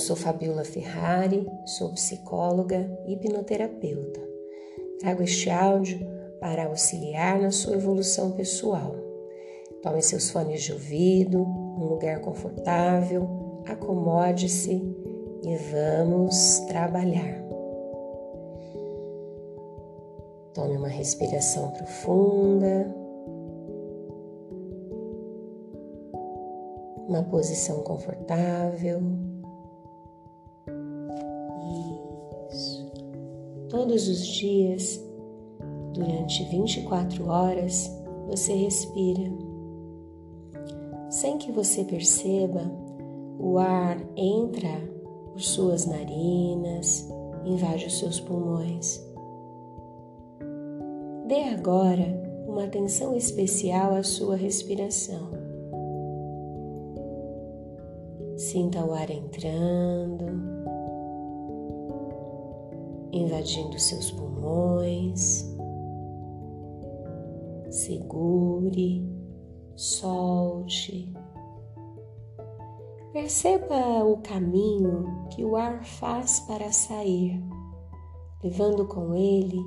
sou Fabiola Ferrari, sou psicóloga e hipnoterapeuta. Trago este áudio para auxiliar na sua evolução pessoal. Tome seus fones de ouvido, um lugar confortável, acomode-se e vamos trabalhar. Tome uma respiração profunda. Uma posição confortável. Todos os dias, durante 24 horas, você respira. Sem que você perceba, o ar entra por suas narinas, invade os seus pulmões. Dê agora uma atenção especial à sua respiração. Sinta o ar entrando, invadindo seus pulmões. Segure, solte. Perceba o caminho que o ar faz para sair, levando com ele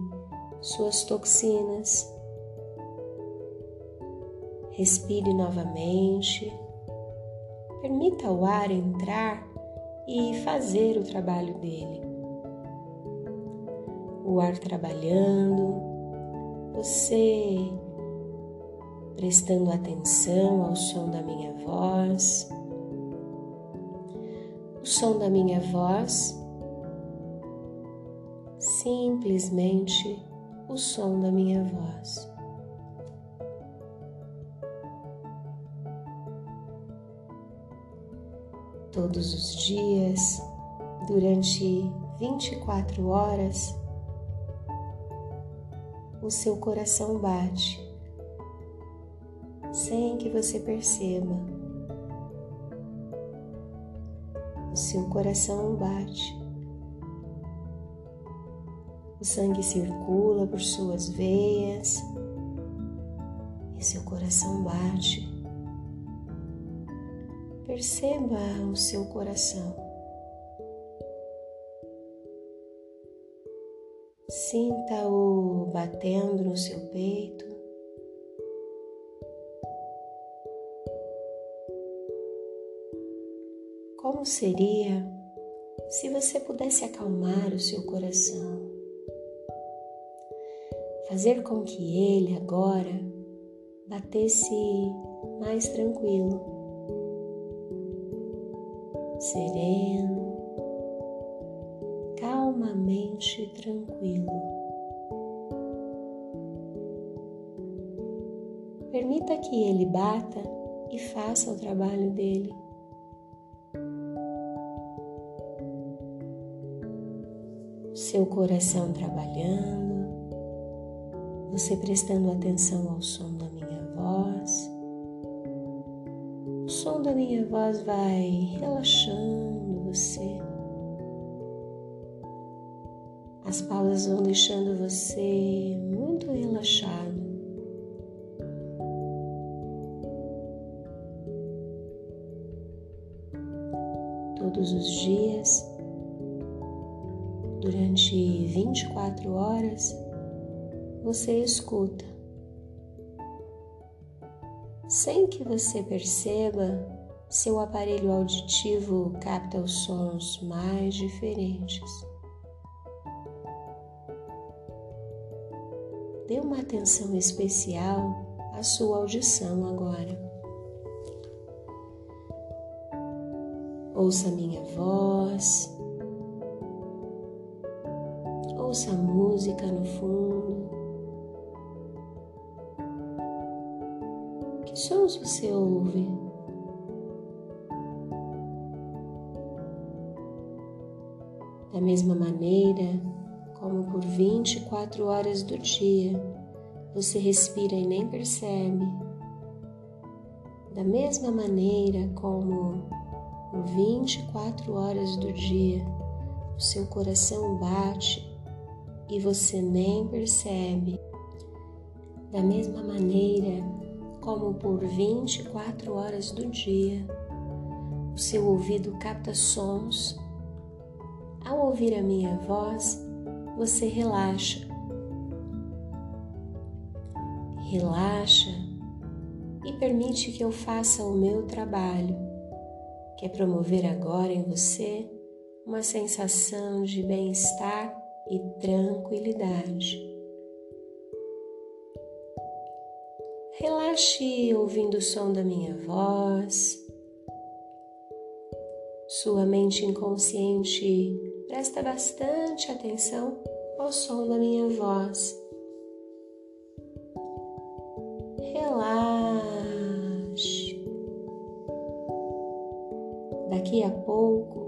suas toxinas. Respire novamente. Permita o ar entrar e fazer o trabalho dele. O ar trabalhando, você prestando atenção ao som da minha voz. O som da minha voz simplesmente o som da minha voz. Todos os dias, durante 24 horas, o seu coração bate, sem que você perceba. O seu coração bate o sangue circula por suas veias e seu coração bate. Perceba o seu coração. Sinta-o batendo no seu peito. Como seria se você pudesse acalmar o seu coração? fazer com que ele agora batesse mais tranquilo, sereno, calmamente tranquilo. Permita que ele bata e faça o trabalho dele. Seu coração trabalhando, você prestando atenção ao som da minha voz. O som da minha voz vai relaxando você. As pausas vão deixando você muito relaxado. Todos os dias, durante 24 horas, você escuta. Sem que você perceba, seu aparelho auditivo capta os sons mais diferentes. Dê uma atenção especial à sua audição agora. Ouça minha voz, ouça a música no fundo. Que sons você ouve? Da mesma maneira como por 24 horas do dia você respira e nem percebe, da mesma maneira como 24 horas do dia o seu coração bate e você nem percebe, da mesma maneira como por 24 horas do dia o seu ouvido capta sons. Ao ouvir a minha voz, você relaxa. Relaxa e permite que eu faça o meu trabalho, que é promover agora em você uma sensação de bem-estar e tranquilidade. Relaxe ouvindo o som da minha voz. Sua mente inconsciente presta bastante atenção ao som da minha voz. Relaxe. Daqui a pouco,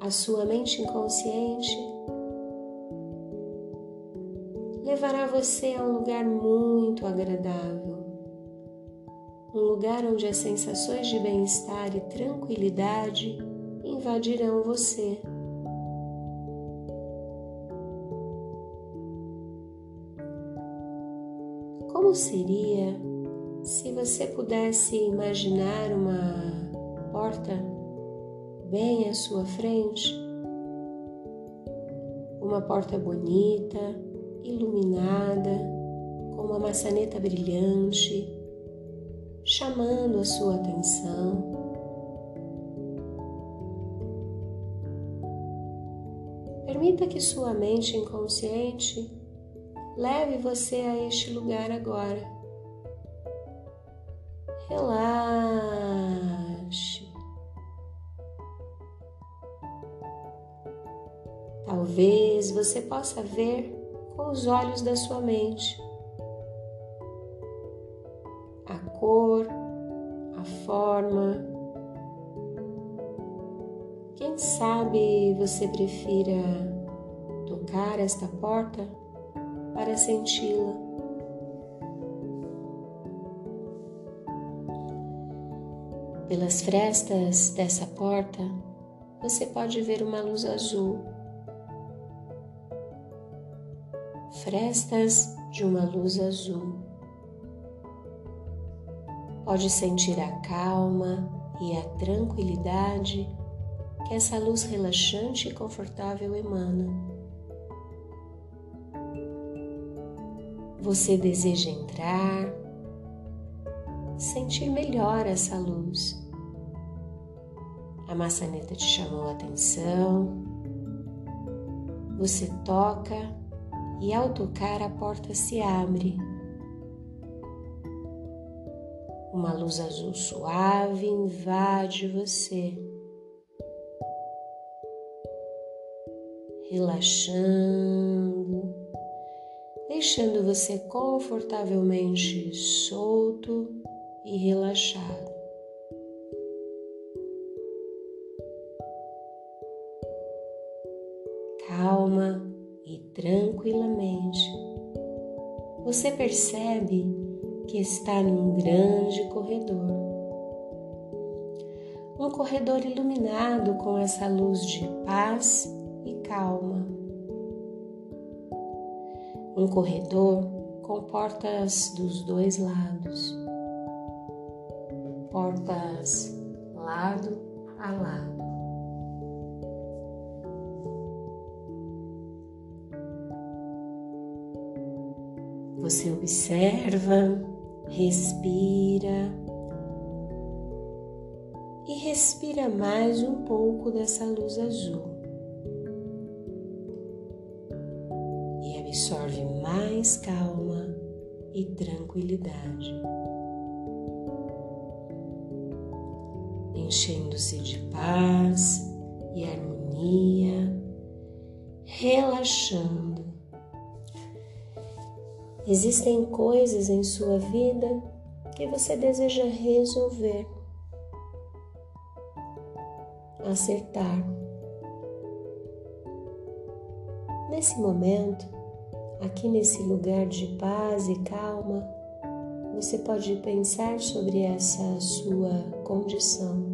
a sua mente inconsciente levará você a um lugar muito agradável, um lugar onde as sensações de bem-estar e tranquilidade invadirão você. Como seria se você pudesse imaginar uma porta bem à sua frente? Uma porta bonita, iluminada, com uma maçaneta brilhante, chamando a sua atenção. Permita que sua mente inconsciente leve você a este lugar agora. Relaxe. Você possa ver com os olhos da sua mente a cor, a forma, quem sabe você prefira tocar esta porta para senti-la. Pelas frestas dessa porta, você pode ver uma luz azul. Frestas de uma luz azul. Pode sentir a calma e a tranquilidade que essa luz relaxante e confortável emana. Você deseja entrar, sentir melhor essa luz. A maçaneta te chamou a atenção. Você toca e, ao tocar, a porta se abre. Uma luz azul suave invade você. relaxando, deixando você confortavelmente solto e relaxado. Calma e tranquilamente, você percebe que está num grande corredor. Um corredor iluminado com essa luz de paz e calma. Um corredor com portas dos dois lados, portas lado a lado. Você observa, respira e respira mais um pouco dessa luz azul. absorve mais calma e tranquilidade, enchendo-se de paz e harmonia, relaxando. Existem coisas em sua vida que você deseja resolver, acertar. Nesse momento, aqui nesse lugar de paz e calma, você pode pensar sobre essa sua condição.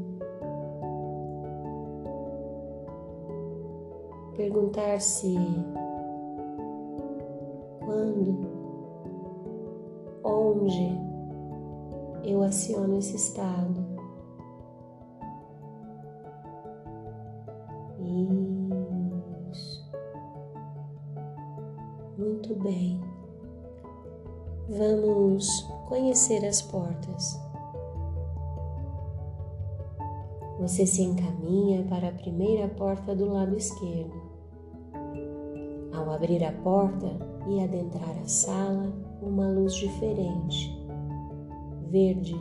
Perguntar-se quando, onde eu aciono esse estado. Isso. Muito bem. Vamos conhecer as portas. Você se encaminha para a primeira porta do lado esquerdo. Ao abrir a porta e adentrar a sala, uma luz diferente, verde,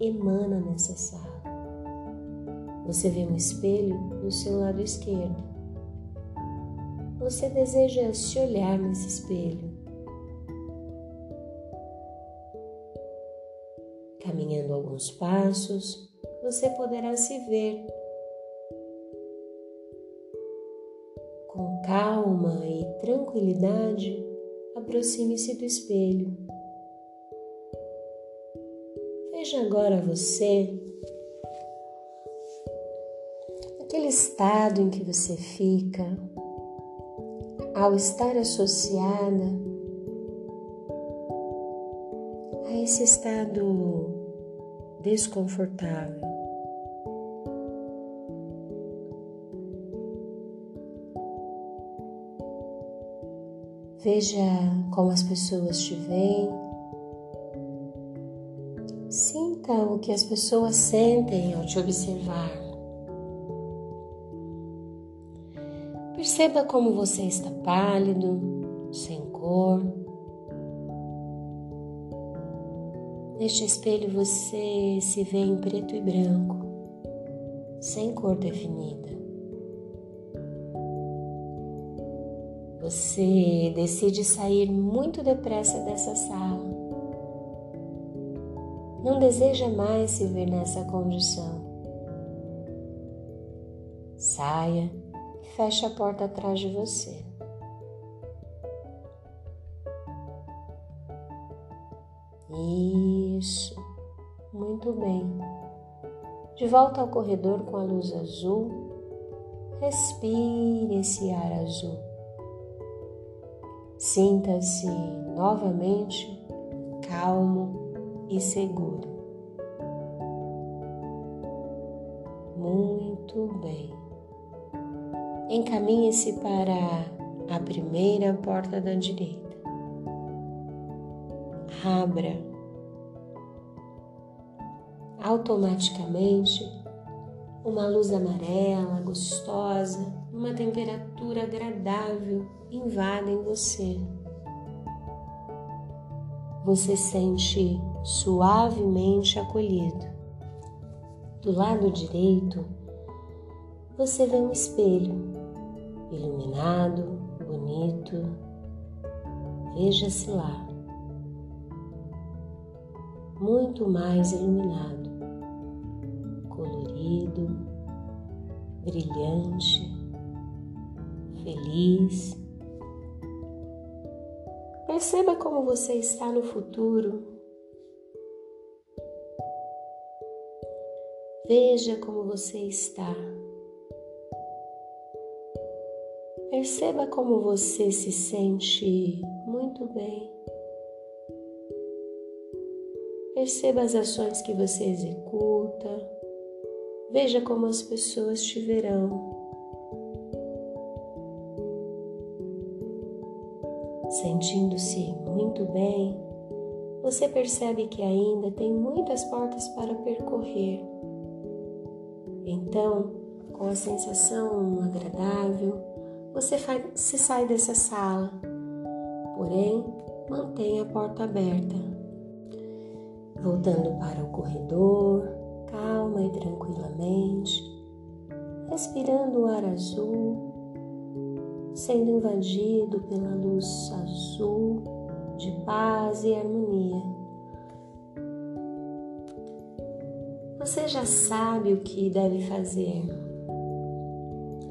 emana nessa sala. Você vê um espelho no seu lado esquerdo. Você deseja se olhar nesse espelho. Caminhando alguns passos, você poderá se ver com calma e tranquilidade. Aproxime-se do espelho. Veja agora você, aquele estado em que você fica, ao estar associada a esse estado desconfortável. Veja como as pessoas te veem. Sinta o que as pessoas sentem ao te observar. Perceba como você está pálido, sem cor. Neste espelho você se vê em preto e branco, sem cor definida. Você decide sair muito depressa dessa sala. Não deseja mais se ver nessa condição. Saia e feche a porta atrás de você. Isso, muito bem. De volta ao corredor com a luz azul, respire esse ar azul. Sinta-se novamente calmo e seguro. Muito bem. Encaminhe-se para a primeira porta da direita. Abra. Automaticamente, uma luz amarela, gostosa, uma temperatura agradável invadem você. Você sente suavemente acolhido. Do lado direito, você vê um espelho iluminado, bonito. Veja-se lá. Muito mais iluminado, colorido, brilhante, feliz Perceba como você está no futuro. Veja como você está. Perceba como você se sente muito bem. Perceba as ações que você executa. Veja como as pessoas te verão. Sentindo-se muito bem, você percebe que ainda tem muitas portas para percorrer. Então, com a sensação agradável, você se sai dessa sala, porém mantém a porta aberta. Voltando para o corredor, calma e tranquilamente, respirando o ar azul sendo invadido pela luz azul de paz e harmonia. Você já sabe o que deve fazer.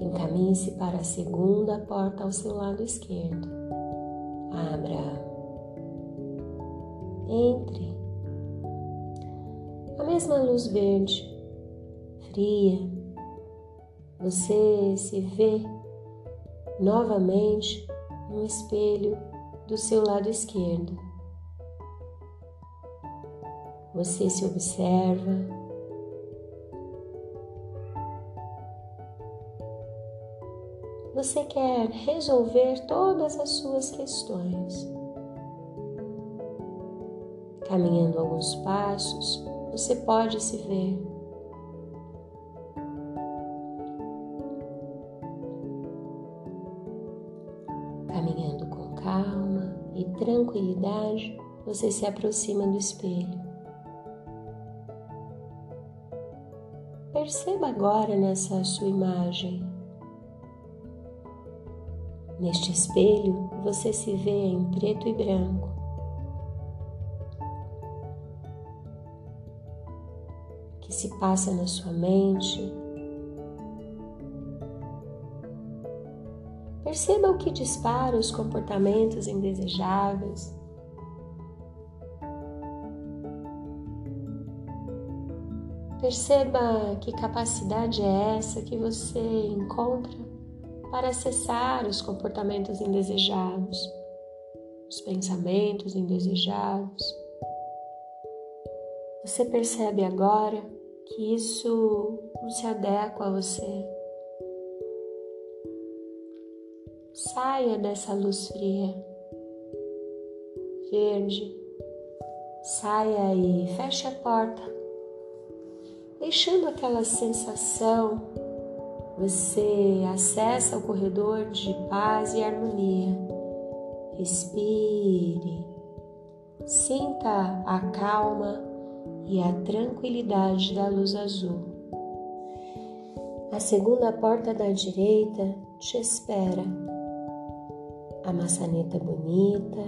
Encaminhe-se para a segunda porta ao seu lado esquerdo. Abra. Entre. A mesma luz verde, fria. Você se vê novamente no espelho do seu lado esquerdo. Você se observa. você quer resolver todas as suas questões. Caminhando alguns passos, você pode se ver tranquilidade, você se aproxima do espelho. Perceba agora nessa sua imagem. Neste espelho, você se vê em preto e branco. O que se passa na sua mente? Perceba o que dispara os comportamentos indesejáveis Perceba que capacidade é essa que você encontra para acessar os comportamentos indesejados, os pensamentos indesejados. Você percebe agora que isso não se adequa a você. Saia dessa luz fria, verde. Saia e feche a porta deixando aquela sensação, você acessa o corredor de paz e harmonia. Respire, sinta a calma e a tranquilidade da luz azul. A segunda porta da direita te espera. A maçaneta bonita.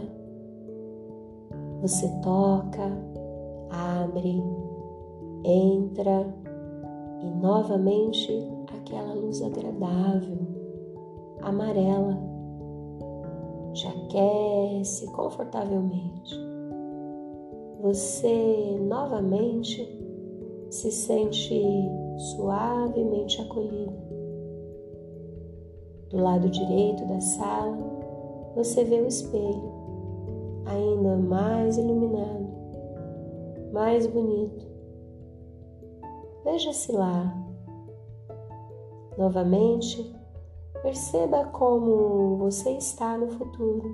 Você toca, abre, entra e novamente aquela luz agradável, amarela, te aquece confortavelmente. Você novamente se sente suavemente acolhido. Do lado direito da sala, você vê o espelho, ainda mais iluminado, mais bonito Veja-se lá. Novamente, perceba como você está no futuro.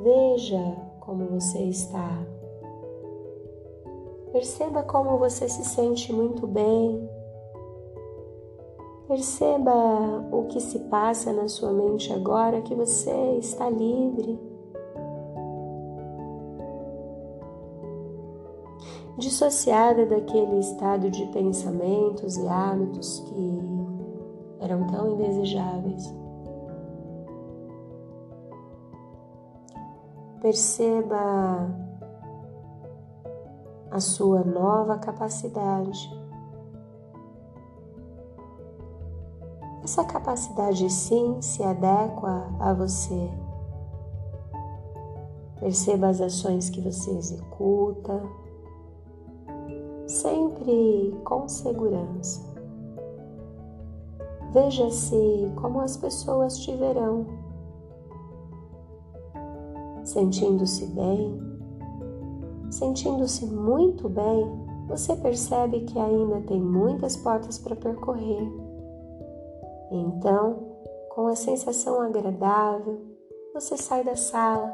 Veja como você está. Perceba como você se sente muito bem. Perceba o que se passa na sua mente agora que você está livre dissociada daquele estado de pensamentos e hábitos que eram tão indesejáveis. Perceba a sua nova capacidade. Essa capacidade sim se adequa a você. Perceba as ações que você executa sempre com segurança. Veja-se como as pessoas te verão, sentindo-se bem, sentindo-se muito bem, você percebe que ainda tem muitas portas para percorrer. Então, com a sensação agradável, você sai da sala,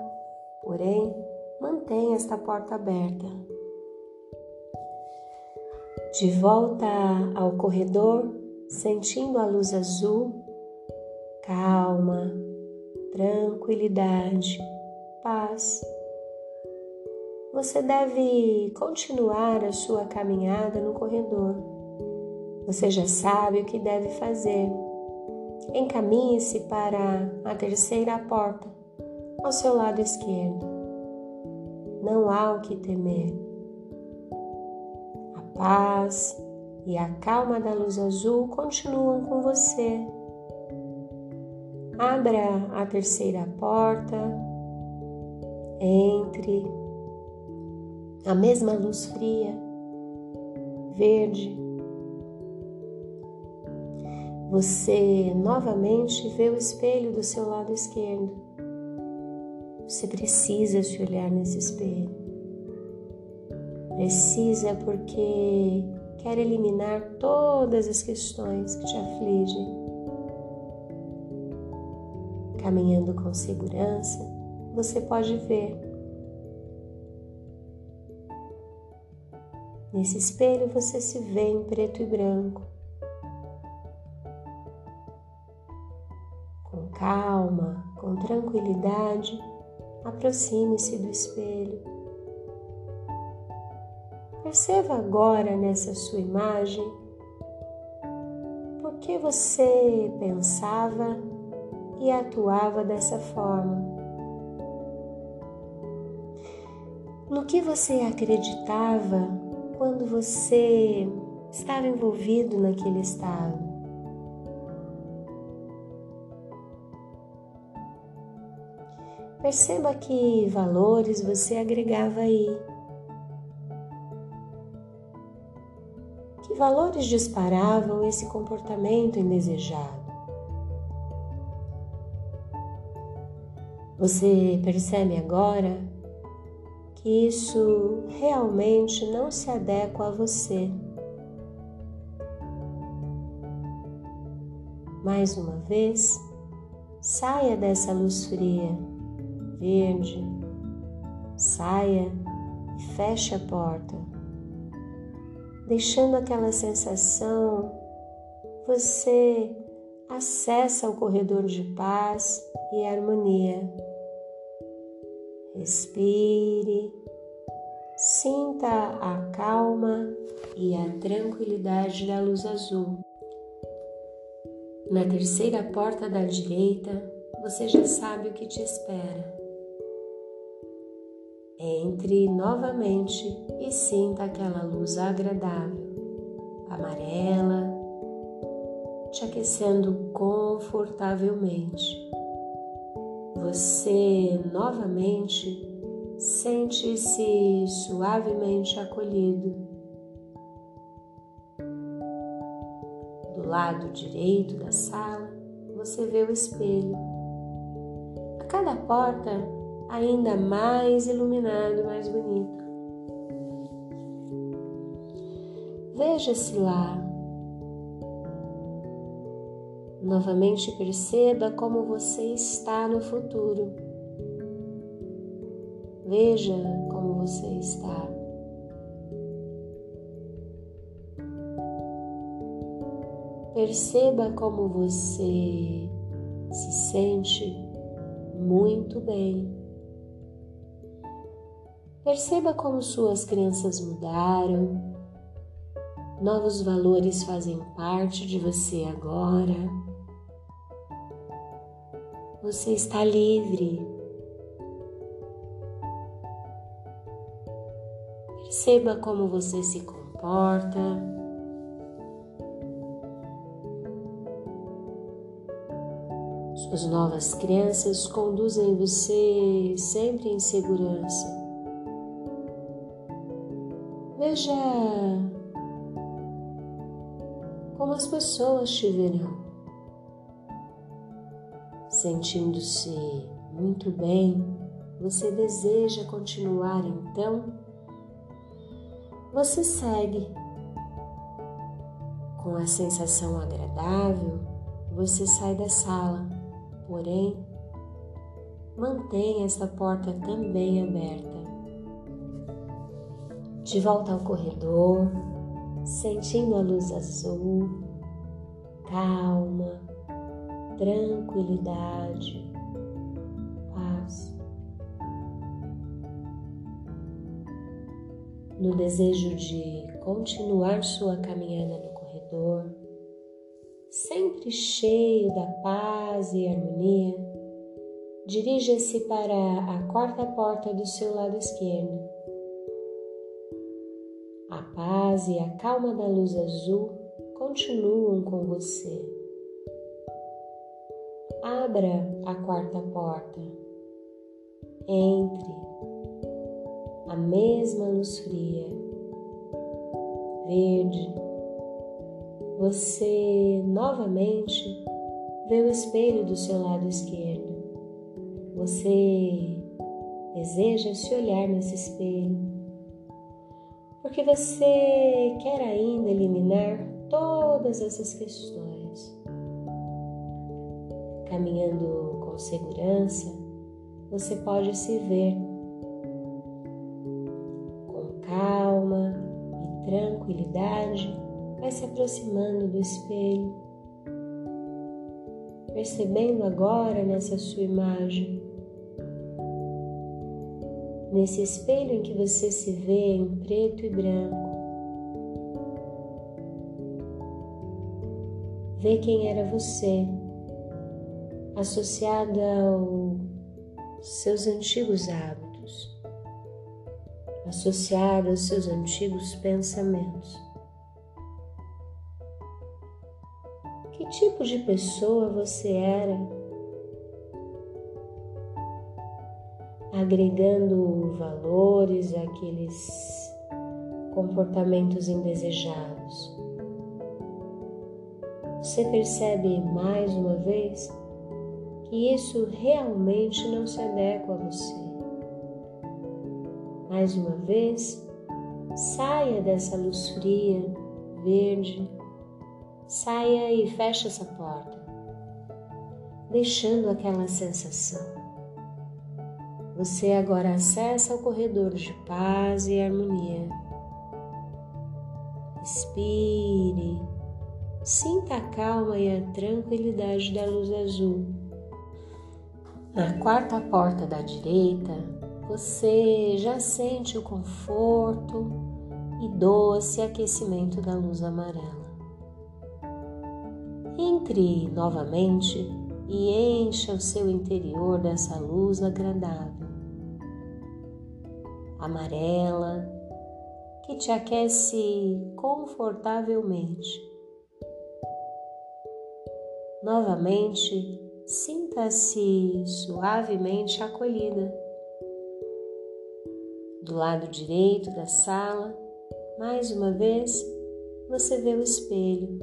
porém, mantém esta porta aberta. De volta ao corredor, sentindo a luz azul, calma, tranquilidade, paz. Você deve continuar a sua caminhada no corredor. Você já sabe o que deve fazer. Encaminhe-se para a terceira porta, ao seu lado esquerdo. Não há o que temer paz e a calma da luz azul continuam com você. Abra a terceira porta, entre a mesma luz fria, verde. Você novamente vê o espelho do seu lado esquerdo. Você precisa se olhar nesse espelho. Precisa porque quer eliminar todas as questões que te afligem. caminhando com segurança, você pode ver. Nesse espelho você se vê em preto e branco. Tranquilidade, aproxime-se do espelho. Perceba agora nessa sua imagem por que você pensava e atuava dessa forma. No que você acreditava quando você estava envolvido naquele estado? Perceba que valores você agregava aí. Que valores disparavam esse comportamento indesejado? Você percebe agora que isso realmente não se adequa a você. Mais uma vez, saia dessa luz fria verde, saia e feche a porta, deixando aquela sensação, você acessa o corredor de paz e harmonia. Respire, sinta a calma e a tranquilidade da luz azul. Na terceira porta da direita, você já sabe o que te espera. Entre novamente e sinta aquela luz agradável, amarela, te aquecendo confortavelmente. Você novamente sente-se suavemente acolhido. Do lado direito da sala, você vê o espelho. A cada porta ainda mais iluminado, mais bonito. Veja-se lá. Novamente perceba como você está no futuro. Veja como você está. Perceba como você se sente muito bem. Perceba como suas crenças mudaram, novos valores fazem parte de você agora. Você está livre. Perceba como você se comporta. Suas novas crenças conduzem você sempre em segurança. Veja como as pessoas te verão, sentindo-se muito bem. Você deseja continuar então? Você segue com a sensação agradável. Você sai da sala, porém, mantenha essa porta também aberta de volta ao corredor, sentindo a luz azul, calma, tranquilidade, paz. No desejo de continuar sua caminhada no corredor, sempre cheio da paz e harmonia, dirija-se para a quarta porta do seu lado esquerdo paz e a calma da luz azul continuam com você. Abra a quarta porta. Entre a mesma luz fria, verde. Você novamente vê o espelho do seu lado esquerdo. Você deseja se olhar nesse espelho porque você quer ainda eliminar todas essas questões. Caminhando com segurança, você pode se ver com calma e tranquilidade, vai se aproximando do espelho, percebendo agora nessa sua imagem, nesse espelho em que você se vê em preto e branco. Vê quem era você, associada aos seus antigos hábitos, associada aos seus antigos pensamentos. Que tipo de pessoa você era? Agregando valores àqueles comportamentos indesejados. Você percebe mais uma vez que isso realmente não se adequa a você. Mais uma vez, saia dessa luz fria, verde, saia e feche essa porta, deixando aquela sensação. Você agora acessa o corredor de paz e harmonia. Respire, sinta a calma e a tranquilidade da luz azul na quarta porta da direita, você já sente o conforto e doce aquecimento da luz amarela. Entre novamente e encha o seu interior dessa luz agradável, amarela, que te aquece confortavelmente. Novamente, sinta-se suavemente acolhida. Do lado direito da sala, mais uma vez, você vê o espelho.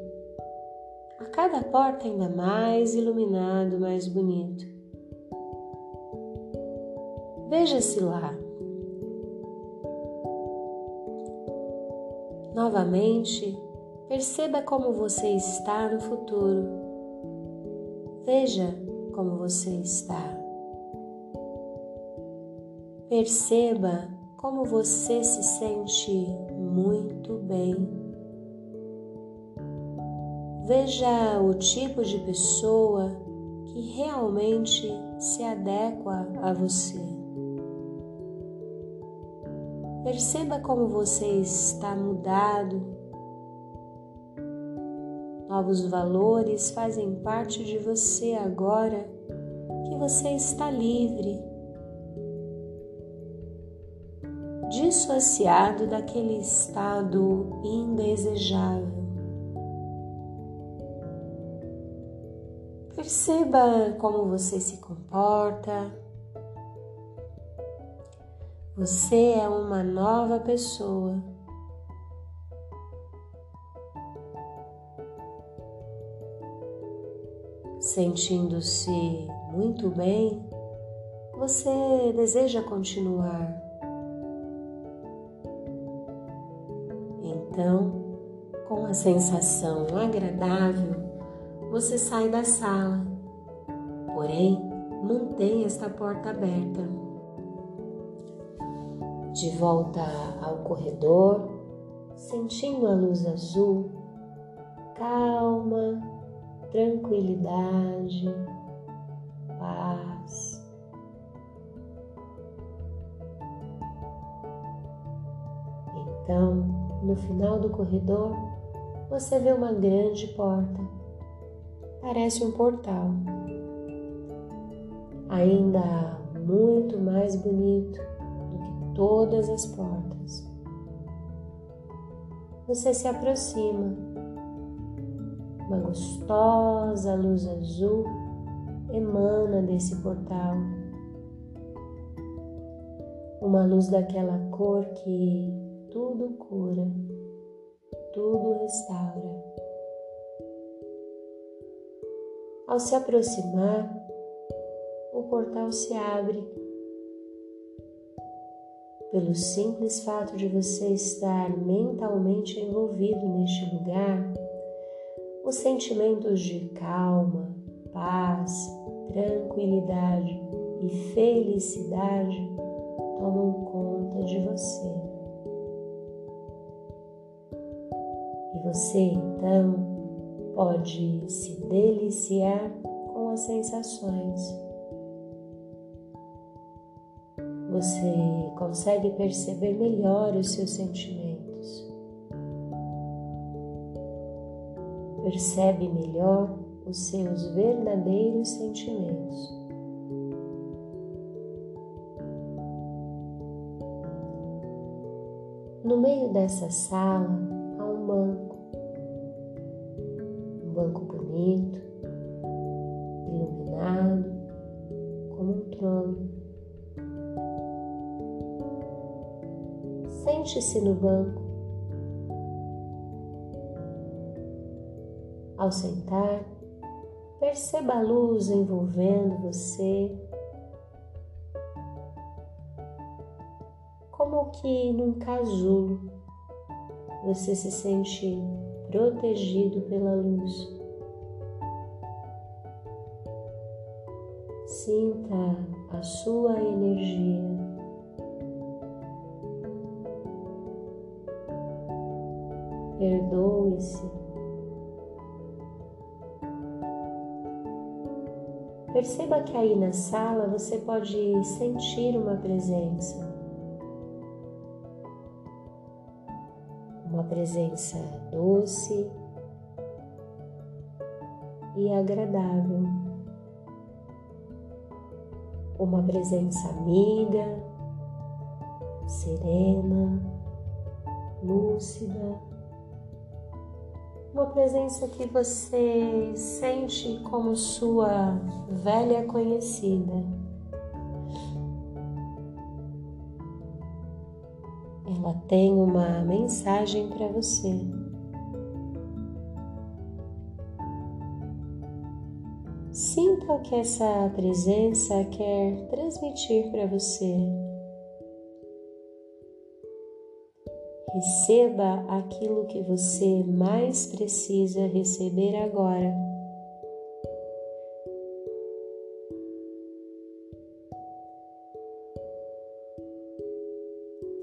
A cada porta ainda mais iluminado, mais bonito. Veja-se lá. Novamente, perceba como você está no futuro Veja como você está. Perceba como você se sente muito bem. Veja o tipo de pessoa que realmente se adequa a você. Perceba como você está mudado Novos valores fazem parte de você agora que você está livre, dissociado daquele estado indesejável. Perceba como você se comporta. Você é uma nova pessoa. Sentindo-se muito bem, você deseja continuar. Então, com a sensação agradável, você sai da sala, porém mantém esta porta aberta. De volta ao corredor, sentindo a luz azul, calma tranquilidade, paz. Então, no final do corredor, você vê uma grande porta. Parece um portal. Ainda muito mais bonito todas as portas. Você se aproxima uma gostosa luz azul emana desse portal. Uma luz daquela cor que tudo cura, tudo restaura. Ao se aproximar, o portal se abre. Pelo simples fato de você estar mentalmente envolvido neste lugar, os sentimentos de calma, paz, tranquilidade e felicidade tomam conta de você. E você então pode se deliciar com as sensações. Você consegue perceber melhor os seus sentimentos. Percebe melhor os seus verdadeiros sentimentos. No meio dessa sala há um banco, um banco bonito, Sente-se no banco. Ao sentar, perceba a luz envolvendo você, como que num casulo você se sente protegido pela luz. Sinta a sua energia. Perdoe-se. Perceba que aí na sala você pode sentir uma presença. Uma presença doce e agradável. Uma presença amiga, serena, lúcida uma presença que você sente como sua velha conhecida. Ela tem uma mensagem para você. Sinta o que essa presença quer transmitir para você. Receba aquilo que você mais precisa receber agora.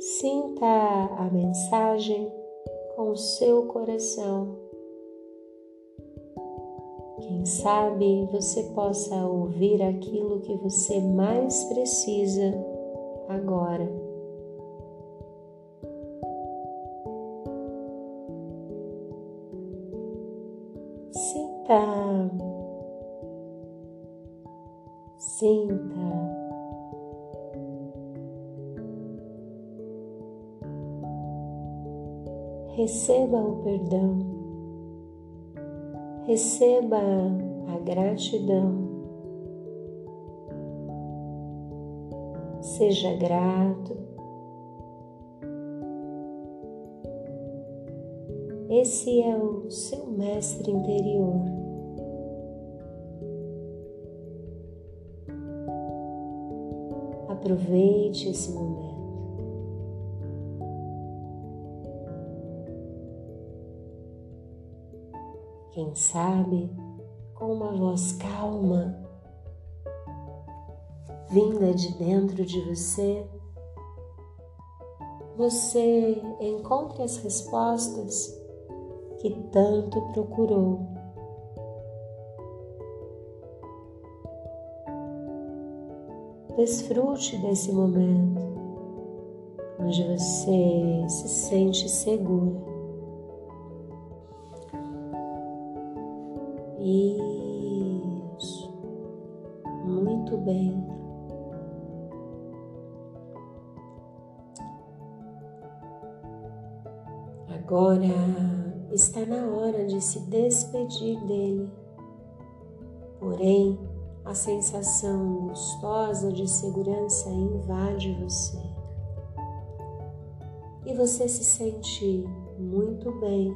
Sinta a mensagem com o seu coração. Quem sabe você possa ouvir aquilo que você mais precisa agora. Receba o perdão, receba a gratidão. Seja grato Esse é o seu mestre interior. Aproveite esse momento. Quem sabe, com uma voz calma, vinda de dentro de você, você encontre as respostas que tanto procurou. Desfrute desse momento onde você se sente segura. Agora está na hora de se despedir dele. Porém, a sensação gostosa de segurança invade você. E você se sente muito bem,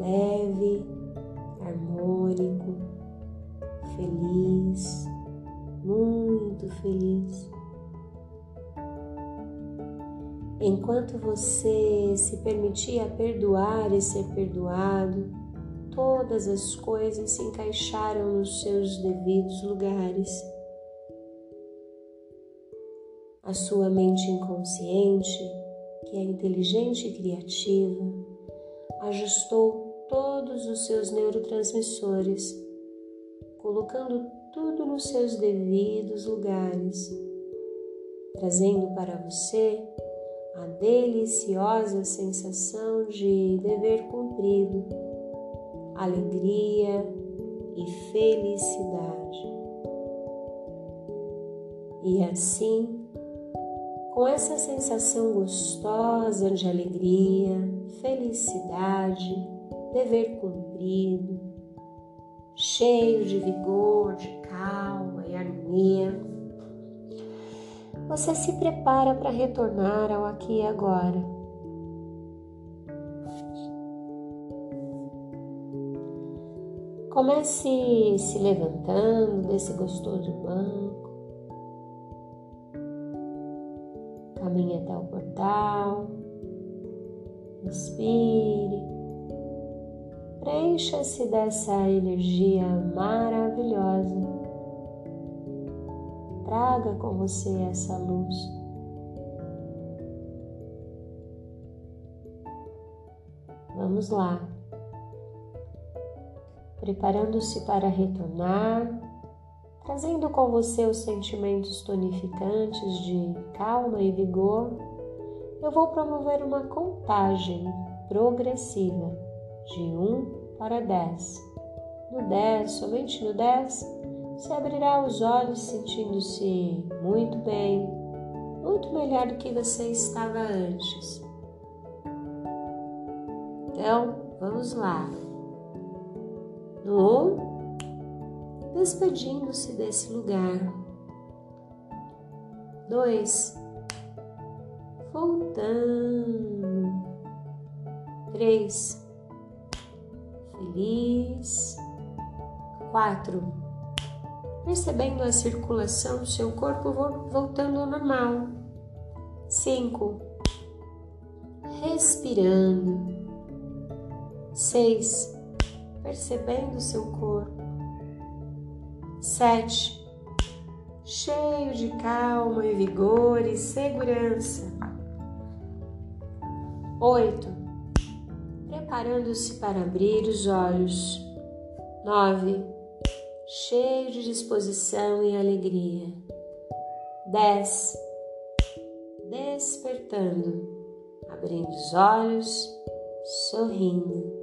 leve, harmônico, feliz, muito feliz. Enquanto você se permitia perdoar e ser perdoado, todas as coisas se encaixaram nos seus devidos lugares. A sua mente inconsciente, que é inteligente e criativa, ajustou todos os seus neurotransmissores, colocando tudo nos seus devidos lugares, trazendo para você a deliciosa sensação de dever cumprido, alegria e felicidade. E assim, com essa sensação gostosa de alegria, felicidade, dever cumprido, cheio de vigor, de calma e harmonia, você se prepara para retornar ao aqui e agora. Comece se levantando desse gostoso banco. Caminhe até o portal. Respire. Preencha-se dessa energia maravilhosa traga com você essa luz. Vamos lá. Preparando-se para retornar, trazendo com você os sentimentos tonificantes de calma e vigor, eu vou promover uma contagem progressiva de 1 para 10. No 10, somente no 10, você abrirá os olhos sentindo-se muito bem, muito melhor do que você estava antes. Então, vamos lá. No 1, despedindo-se desse lugar. 2, voltando. 3, feliz. 4, percebendo a circulação do seu corpo voltando ao normal. 5. Respirando. 6. Percebendo seu corpo. 7. Cheio de calma e vigor e segurança. 8. Preparando-se para abrir os olhos. 9 cheio de disposição e alegria. 10. Despertando, abrindo os olhos, sorrindo.